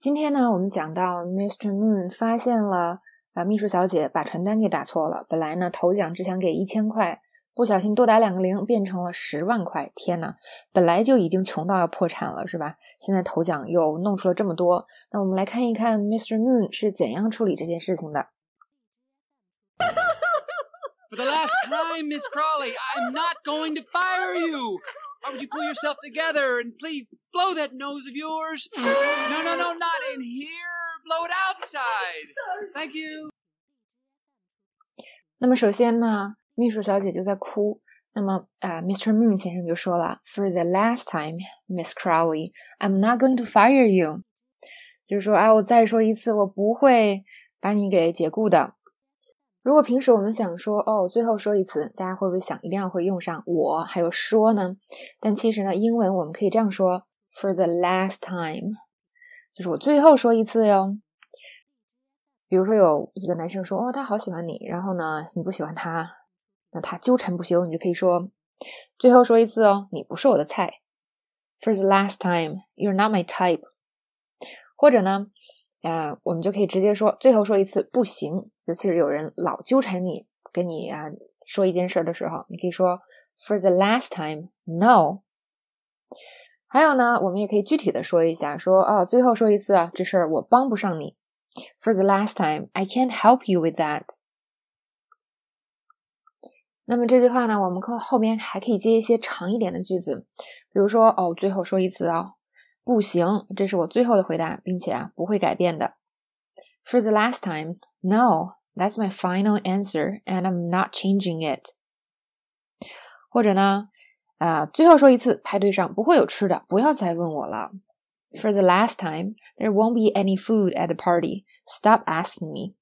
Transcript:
今天呢，我们讲到 Mr. Moon 发现了啊，秘书小姐把传单给打错了。本来呢，头奖只想给一千块，不小心多打两个零，变成了十万块。天呐，本来就已经穷到要破产了，是吧？现在头奖又弄出了这么多。那我们来看一看 Mr. Moon 是怎样处理这件事情的。For the last time, Miss Crawley, I'm not going to fire you. Why would you pull yourself together and please blow that nose of yours? No, no, no. Side. Thank you. 那么首先呢，秘书小姐就在哭。那么啊、，Mr. Moon 先生就说了，For the last time, Miss Crowley, I'm not going to fire you。就是说，啊，我再说一次，我不会把你给解雇的。如果平时我们想说哦，最后说一次，大家会不会想一定要会用上我还有说呢？但其实呢，英文我们可以这样说：for the last time，就是我最后说一次哟。比如说有一个男生说哦，他好喜欢你，然后呢，你不喜欢他，那他纠缠不休，你就可以说最后说一次哦，你不是我的菜。For the last time, you're not my type。或者呢？啊，我们就可以直接说，最后说一次不行。尤其是有人老纠缠你，跟你啊说一件事的时候，你可以说 for the last time no。还有呢，我们也可以具体的说一下，说哦，最后说一次啊，这事儿我帮不上你。For the last time, I can't help you with that。那么这句话呢，我们后后边还可以接一些长一点的句子，比如说哦，最后说一次啊。不行，这是我最后的回答，并且啊不会改变的。For the last time, no, that's my final answer, and I'm not changing it。或者呢，啊，最后说一次，派对上不会有吃的，不要再问我了。For the last time, there won't be any food at the party. Stop asking me.